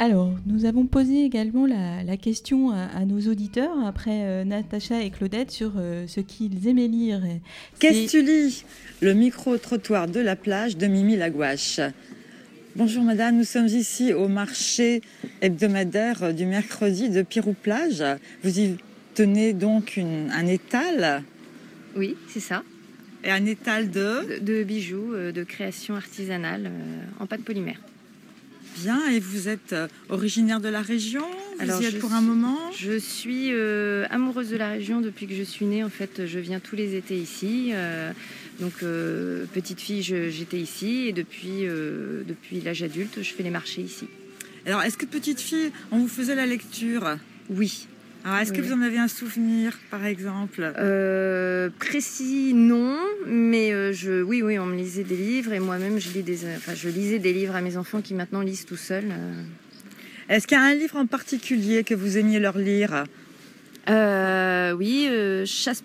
Alors, nous avons posé également la, question à, nos auditeurs, après euh, Natacha et Claudette, sur euh, ce qu'ils aimaient lire. Qu'est-ce que tu lis? Le micro-trottoir de la plage de Mimi Lagouache. Bonjour madame, nous sommes ici au marché hebdomadaire du mercredi de Pirou-Plage. Vous y tenez donc un étal? Oui, c'est ça. Et un étal de? De, bijoux, euh, de création artisanale en pâte polymère. Bien, et vous êtes euh, originaire de la région? Vous Alors, y êtes pour un moment? Je suis euh, amoureuse de la région depuis que je suis née. En fait, je viens tous les étés ici. Euh, donc, petite fille, j'étais ici. Et depuis, depuis l'âge adulte, je fais les marchés ici. Alors, est-ce que petite fille, on vous faisait la lecture? Oui. Alors, est-ce que vous en avez un souvenir, par exemple? Euh, Précis, non, mais euh, je, oui, oui, on me lisait des livres et moi-même, je, lis des, enfin, je lisais des livres à mes enfants qui maintenant lisent tout seuls. Euh. Est-ce qu'il y a un livre en particulier que vous aimiez leur lire? Oui, chasse.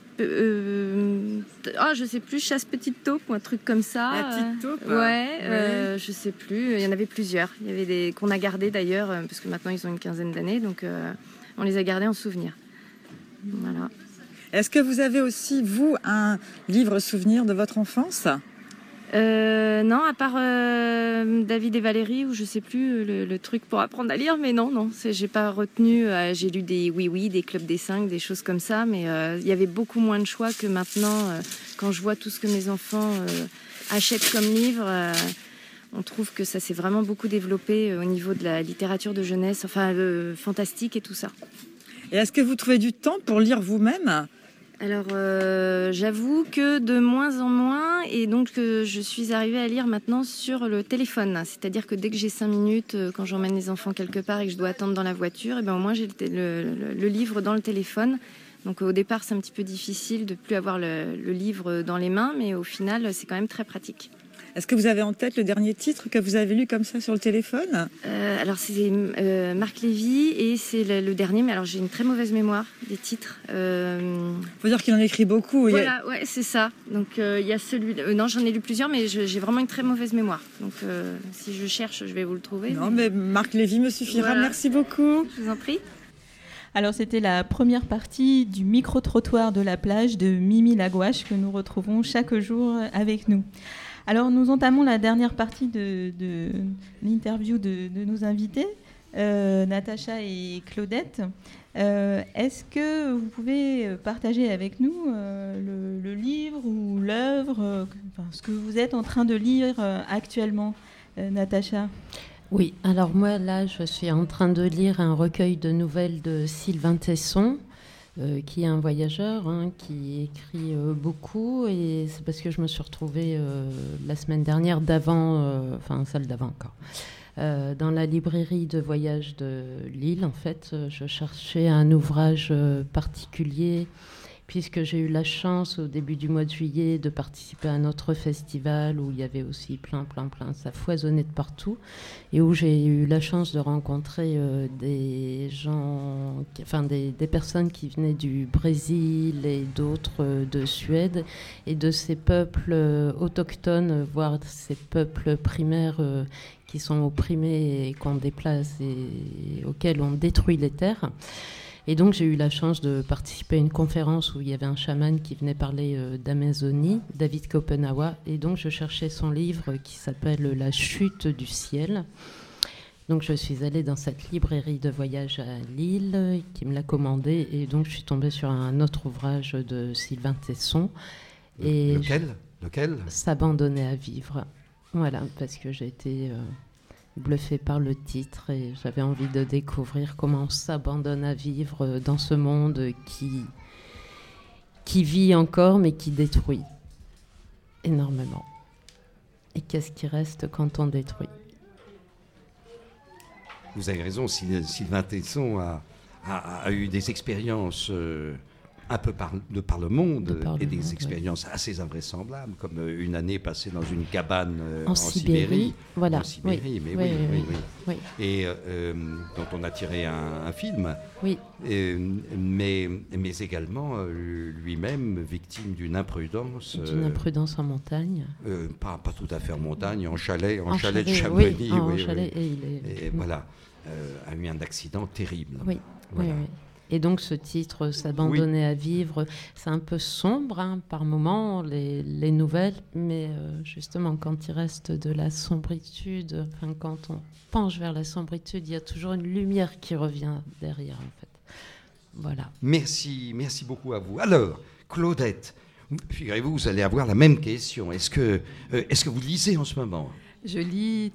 Ah, je sais plus, chasse petite taupe ou un truc comme ça. La petite taupe. Ouais, je sais plus. Il y en avait plusieurs. Il y avait des qu'on a gardé d'ailleurs parce que maintenant ils ont une quinzaine d'années, donc on les a gardés en souvenir. Voilà. Est-ce que vous avez aussi, vous, un livre souvenir de votre enfance? Euh, non, à part euh, David et Valérie, ou je sais plus le, truc pour apprendre à lire, mais non, non, j'ai pas retenu. Euh, j'ai lu des oui oui, des clubs des cinq, des choses comme ça, mais il y avait beaucoup moins de choix que maintenant. quand je vois tout ce que mes enfants achètent comme livre, on trouve que ça s'est vraiment beaucoup développé euh, au niveau de la littérature de jeunesse, enfin fantastique et tout ça. Et est-ce que vous trouvez du temps pour lire vous-même? Alors, euh, j'avoue que de moins en moins, et donc je suis arrivée à lire maintenant sur le téléphone. C'est-à-dire que dès que j'ai cinq minutes, euh, quand j'emmène les enfants quelque part et que je dois attendre dans la voiture, et eh ben au moins j'ai le, livre dans le téléphone. Donc au départ, c'est un petit peu difficile de plus avoir le livre dans les mains, mais au final, c'est quand même très pratique. Est-ce que vous avez en tête le dernier titre que vous avez lu comme ça sur le téléphone? Euh, Alors c'est euh, Marc Lévy et c'est le, dernier, mais alors j'ai une très mauvaise mémoire des titres. Il euh, faut dire qu'il en écrit beaucoup. Voilà, ouais, c'est ça. Donc il y a celui. non, j'en ai lu plusieurs, mais j'ai vraiment une très mauvaise mémoire. Donc si je cherche, je vais vous le trouver. Non, mais, Marc Lévy me suffira. Merci beaucoup. Je vous en prie. Alors c'était la première partie du micro-trottoir de la plage de Mimi Lagouache que nous retrouvons chaque jour avec nous. Alors, nous entamons la dernière partie de, l'interview de, nos invités, euh, Natacha et Claudette. Euh, est-ce que vous pouvez partager avec nous euh, le, livre ou l'œuvre, ce que vous êtes en train de lire actuellement, Natacha? Oui, alors moi là, je suis en train de lire un recueil de nouvelles de Sylvain Tesson. Euh, qui est un voyageur, hein, qui écrit euh, beaucoup. Et c'est parce que je me suis retrouvée euh, la semaine dernière d'avant, enfin celle d'avant encore, dans la librairie de voyage de Lille. En fait, je cherchais un ouvrage particulier puisque j'ai eu la chance au début du mois de juillet de participer à un autre festival où il y avait aussi plein, plein, plein, ça foisonnait de partout, et où j'ai eu la chance de rencontrer euh, des gens, enfin des, personnes qui venaient du Brésil et d'autres euh, de Suède, et de ces peuples euh, autochtones, voire ces peuples primaires qui sont opprimés et qu'on déplace et auxquels on détruit les terres. Et donc j'ai eu la chance de participer à une conférence où il y avait un chaman qui venait parler euh, d'Amazonie, David Kopenawa, et donc je cherchais son livre qui s'appelle La chute du ciel. Donc je suis allée dans cette librairie de voyage à Lille qui me l'a commandé et donc je suis tombée sur un autre ouvrage de Sylvain Tesson. Et lequel? Lequel? S'abandonner à vivre. Voilà, parce que j'ai été euh, bluffé par le titre et j'avais envie de découvrir comment on s'abandonne à vivre dans ce monde qui, qui vit encore mais qui détruit énormément. Et qu'est-ce qui reste quand on détruit? Vous avez raison, Sylvain Tesson a, a, eu des expériences euh, un peu par, de par le monde et des expériences assez invraisemblables, comme euh, une année passée dans une cabane euh, en, Sibérie. Voilà. En Sibérie, mais oui, oui, oui, Et euh, dont on a tiré un, film. Oui. mais, mais également lui-même victime d'une imprudence. D'une imprudence en montagne. pas, pas tout à fait en montagne, en chalet, en, chalet, de Chamonix. en chalet, et il est... Et voilà, a eu un accident terrible. Oui. oui, oui. Et donc ce titre, S'abandonner à vivre, c'est un peu sombre hein, par moments, les, nouvelles, mais euh, justement quand il reste de la sombritude, enfin, quand on penche vers la sombritude, il y a toujours une lumière qui revient derrière en fait. Voilà. Merci, merci beaucoup à vous. Alors, Claudette, figurez-vous, vous allez avoir la même question. Est-ce que, euh, est-ce que vous lisez en ce moment? Je lis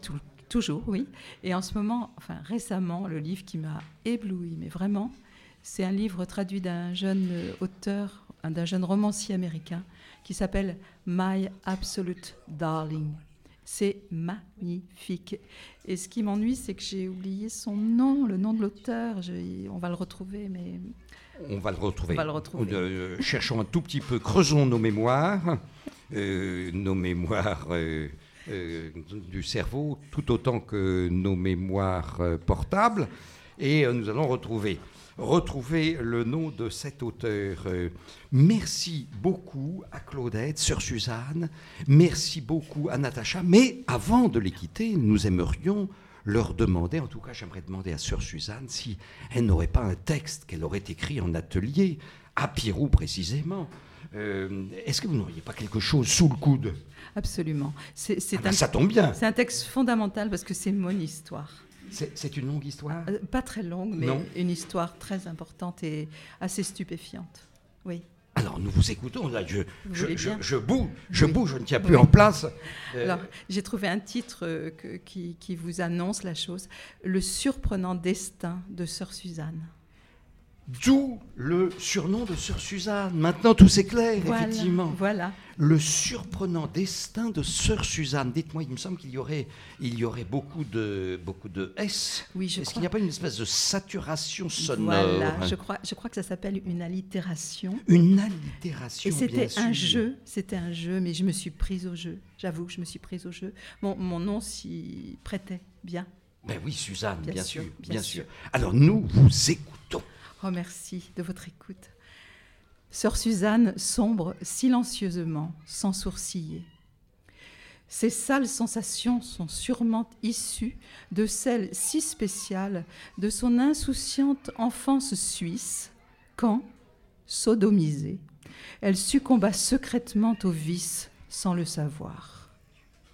toujours, oui. Et en ce moment, enfin récemment, le livre qui m'a ébloui, mais vraiment, c'est un livre traduit d'un jeune auteur, d'un jeune romancier américain qui s'appelle My Absolute Darling. C'est magnifique. Et ce qui m'ennuie, c'est que j'ai oublié son nom, le nom de l'auteur. On va le retrouver, mais. On va le retrouver. Euh, cherchons un tout petit peu, creusons nos mémoires, euh, nos mémoires euh, du cerveau, tout autant que nos mémoires portables, et nous allons retrouver retrouver le nom de cet auteur. Euh, merci beaucoup à Claudette, Sœur Suzanne, merci beaucoup à Natacha, mais avant de les quitter, nous aimerions leur demander, en tout cas j'aimerais demander à Sœur Suzanne si elle n'aurait pas un texte qu'elle aurait écrit en atelier, à Pirou précisément. Euh, est-ce que vous n'auriez pas quelque chose sous le coude? Absolument. C'est, ah ben, ça tombe bien. C'est un texte fondamental parce que c'est mon histoire. C'est une longue histoire? Euh, Pas très longue, mais une histoire très importante et assez stupéfiante. Oui. Alors nous vous écoutons, là, je, je, je, bouge, je bouge, je ne tiens plus en place. Euh, Alors j'ai trouvé un titre euh, qui, qui, vous annonce la chose, Le surprenant destin de Sœur Suzanne. D'où le surnom de Sœur Suzanne. Maintenant, tout s'éclaire, effectivement. Voilà. Le surprenant destin de Sœur Suzanne. Dites-moi, il me semble qu'il y aurait, il y aurait beaucoup de, beaucoup de S. Oui, je Est-ce qu'il n'y a pas une espèce de saturation sonore Voilà, je crois, je crois que ça s'appelle une allitération. Une allitération. Et c'était un jeu, c'était un jeu, mais je me suis prise au jeu. J'avoue que je me suis prise au jeu. Mon, mon nom s'y prêtait bien. Ben oui, Suzanne, bien, sûr, bien, sûr. Alors nous vous écoutons. Oh, merci de votre écoute. Sœur Suzanne sombre silencieusement, sans sourciller. Ces sales sensations sont sûrement issues de celles si spéciales de son insouciante enfance suisse, quand, sodomisée, elle succomba secrètement au vice sans le savoir.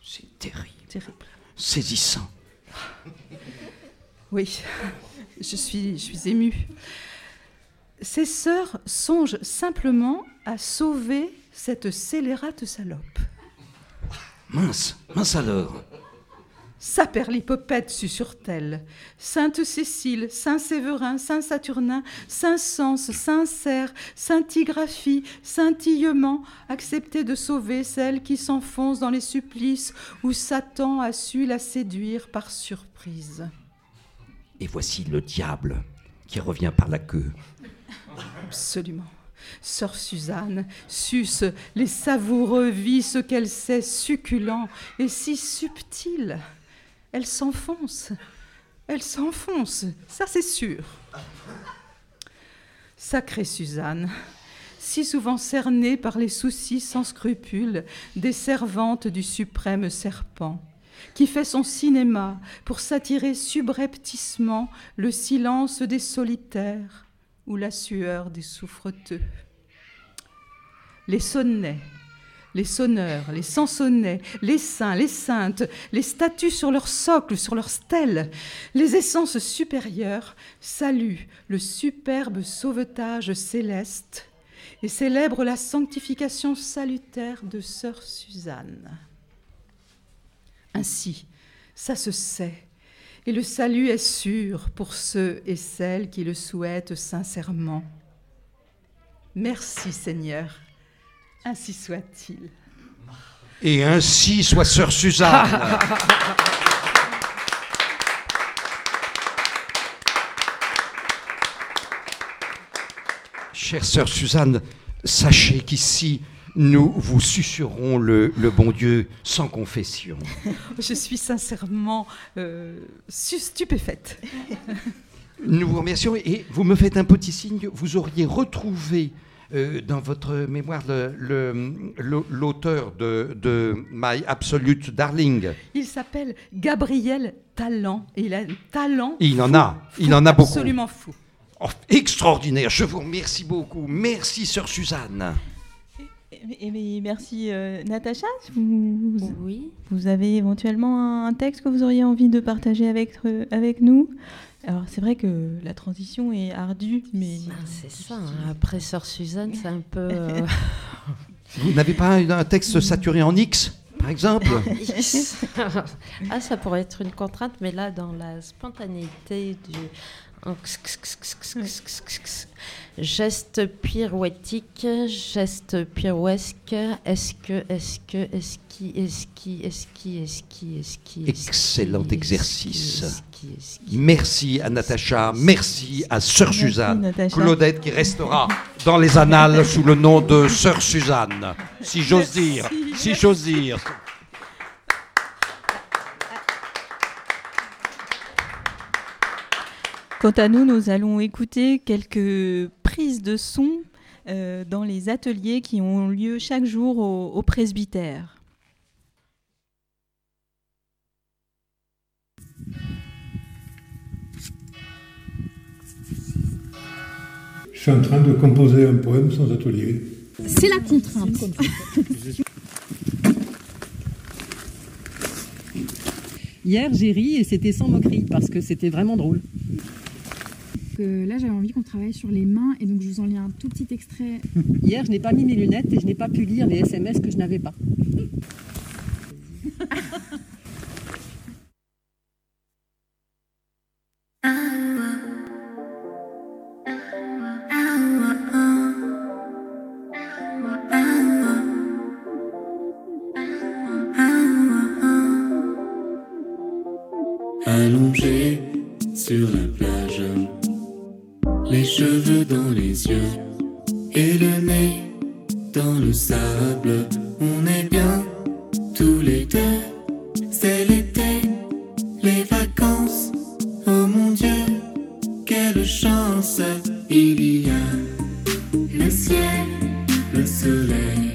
C'est terrible. Terrible. Saisissant. Oui, je suis, je suis émue. Ses sœurs songent simplement à sauver cette scélérate salope. Mince, mince alors. Saperlipopette susurre-t-elle. Sainte Cécile, Saint Séverin, Saint Saturnin, Saint Sens, Sincère, Saintigraphie, Scintillement, acceptez de sauver celle qui s'enfonce dans les supplices où Satan a su la séduire par surprise. Et voici le diable qui revient par la queue. Absolument. Sœur Suzanne suce les savoureux vices qu'elle sait succulents et si subtils. Elle s'enfonce. Elle s'enfonce, ça c'est sûr. Sacrée Suzanne, si souvent cernée par les soucis sans scrupules des servantes du suprême serpent, qui fait son cinéma pour s'attirer subrepticement le silence des solitaires, ou la sueur des souffreteux. Les sonnets, les sonneurs, les sansonnets, les saints, les saintes, les statues sur leur socle, sur leur stèle, les essences supérieures saluent le superbe sauvetage céleste et célèbrent la sanctification salutaire de sœur Suzanne. Ainsi, ça se sait, et le salut est sûr pour ceux et celles qui le souhaitent sincèrement. Merci Seigneur, ainsi soit-il. Et ainsi soit Sœur Suzanne. Chère sœur Suzanne, sachez qu'ici, nous vous susurrons le, bon Dieu sans confession. Je suis sincèrement euh, stupéfaite. Nous vous remercions et vous me faites un petit signe. Vous auriez retrouvé euh, dans votre mémoire l'auteur de, de, My Absolute Darling. Il s'appelle Gabriel Talent et il a un talent. Il en a, il en a beaucoup. Absolument fou. Oh, extraordinaire. Je vous remercie beaucoup. Merci, sœur Suzanne. Et, merci euh, Natacha. Vous, oui. Vous avez éventuellement un texte que vous auriez envie de partager avec, euh, avec nous alors c'est vrai que la transition est ardue, mais... Ah, c'est ça, hein. après Sœur Suzanne, c'est un peu... Euh, vous n'avez pas un texte saturé en X par exemple Ah, ça pourrait être une contrainte, mais là, dans la spontanéité du, Geste pirouettique, geste pirouesque, est-ce que, est-ce que, est-ce qui, est-ce qui, est-ce qui, est-ce qui, est-ce qui. Excellent exercice. Merci à Natacha, merci à Sœur Suzanne, Claudette qui restera dans les annales sous le nom de Sœur Suzanne, si j'ose dire, si j'ose dire. Quant à nous, nous allons écouter quelques prises de son euh, dans les ateliers qui ont lieu chaque jour au, presbytère. Je suis en train de composer un poème sans atelier. C'est la contrainte. Hier, j'ai ri et c'était sans moquerie parce que c'était vraiment drôle là, j'avais envie qu'on travaille sur les mains et donc je vous en lis un tout petit extrait. Hier, je n'ai pas mis mes lunettes et je n'ai pas pu lire les SMS que je n'avais pas. Allongé sur la plage les cheveux dans les yeux et le nez dans le sable. On est bien tous les deux, c'est l'été, les vacances. Oh mon Dieu, quelle chance il y a le ciel, le soleil.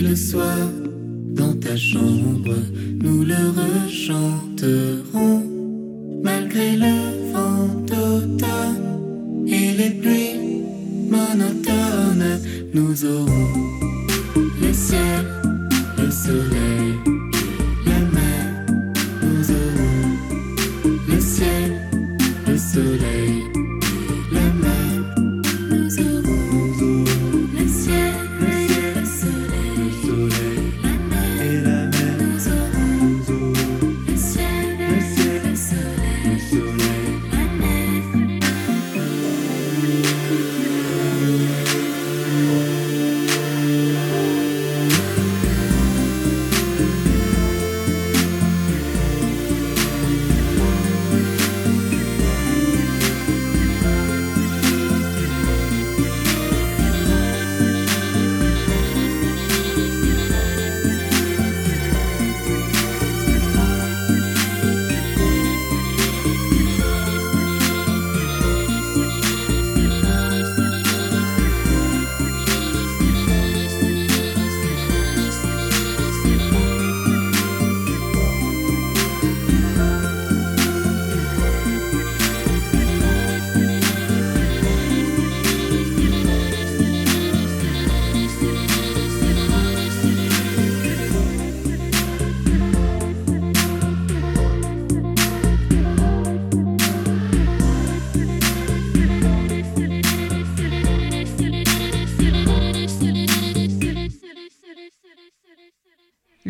le soleil.